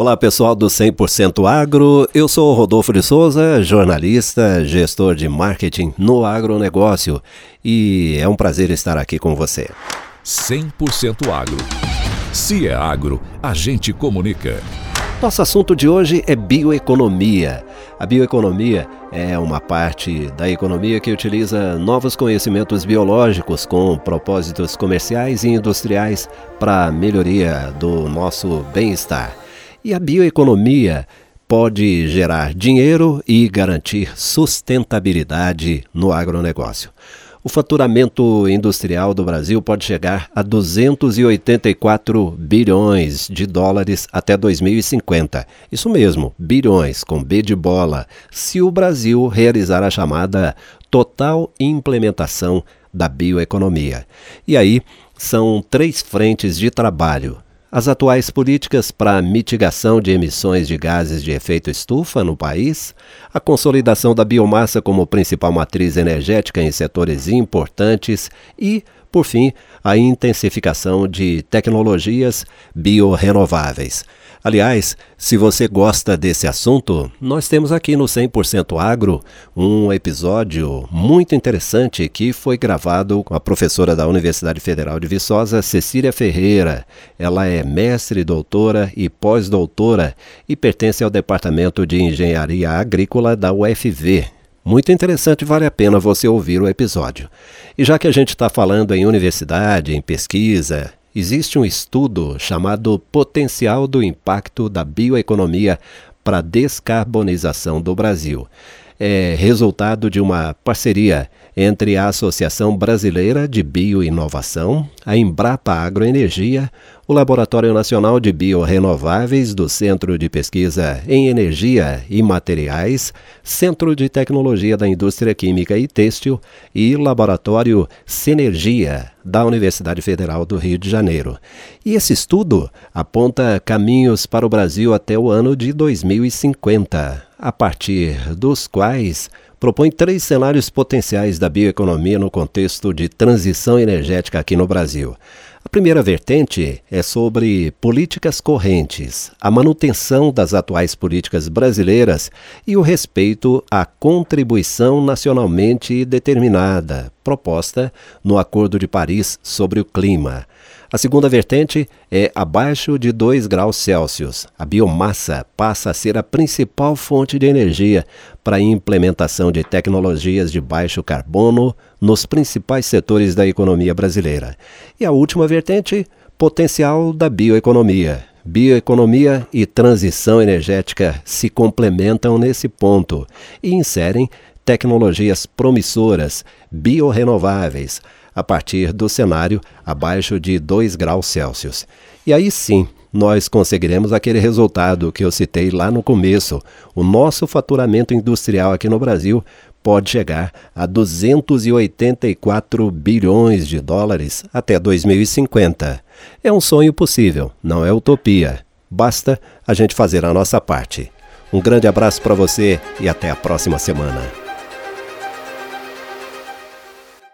Olá pessoal do 100% Agro, eu sou Rodolfo de Souza, jornalista, gestor de marketing no agronegócio e é um prazer estar aqui com você. 100% Agro. Se é agro, a gente comunica. Nosso assunto de hoje é bioeconomia. A bioeconomia é uma parte da economia que utiliza novos conhecimentos biológicos com propósitos comerciais e industriais para melhoria do nosso bem-estar. E a bioeconomia pode gerar dinheiro e garantir sustentabilidade no agronegócio. O faturamento industrial do Brasil pode chegar a 284 bilhões de dólares até 2050. Isso mesmo, bilhões com B de bola, se o Brasil realizar a chamada total implementação da bioeconomia. E aí são três frentes de trabalho as atuais políticas para mitigação de emissões de gases de efeito estufa no país, a consolidação da biomassa como principal matriz energética em setores importantes e, por fim, a intensificação de tecnologias biorrenováveis. Aliás, se você gosta desse assunto, nós temos aqui no 100% Agro um episódio muito interessante que foi gravado com a professora da Universidade Federal de Viçosa, Cecília Ferreira. Ela é mestre, doutora e pós-doutora e pertence ao Departamento de Engenharia Agrícola da UFV, muito interessante, vale a pena você ouvir o episódio. E já que a gente está falando em universidade, em pesquisa existe um estudo chamado Potencial do Impacto da Bioeconomia para a Descarbonização do Brasil. É resultado de uma parceria entre a Associação Brasileira de Bioinovação, a Embrapa Agroenergia, o Laboratório Nacional de Biorenováveis do Centro de Pesquisa em Energia e Materiais, Centro de Tecnologia da Indústria Química e Têxtil e Laboratório Sinergia da Universidade Federal do Rio de Janeiro. E esse estudo aponta caminhos para o Brasil até o ano de 2050, a partir dos quais propõe três cenários potenciais da bioeconomia no contexto de transição energética aqui no Brasil. A primeira vertente é sobre políticas correntes, a manutenção das atuais políticas brasileiras e o respeito à contribuição nacionalmente determinada, proposta no Acordo de Paris sobre o Clima. A segunda vertente é abaixo de 2 graus Celsius. A biomassa passa a ser a principal fonte de energia para a implementação de tecnologias de baixo carbono nos principais setores da economia brasileira. E a última vertente, potencial da bioeconomia. Bioeconomia e transição energética se complementam nesse ponto e inserem tecnologias promissoras, biorrenováveis, a partir do cenário abaixo de 2 graus Celsius. E aí sim, nós conseguiremos aquele resultado que eu citei lá no começo. O nosso faturamento industrial aqui no Brasil pode chegar a 284 bilhões de dólares até 2050. É um sonho possível, não é utopia. Basta a gente fazer a nossa parte. Um grande abraço para você e até a próxima semana.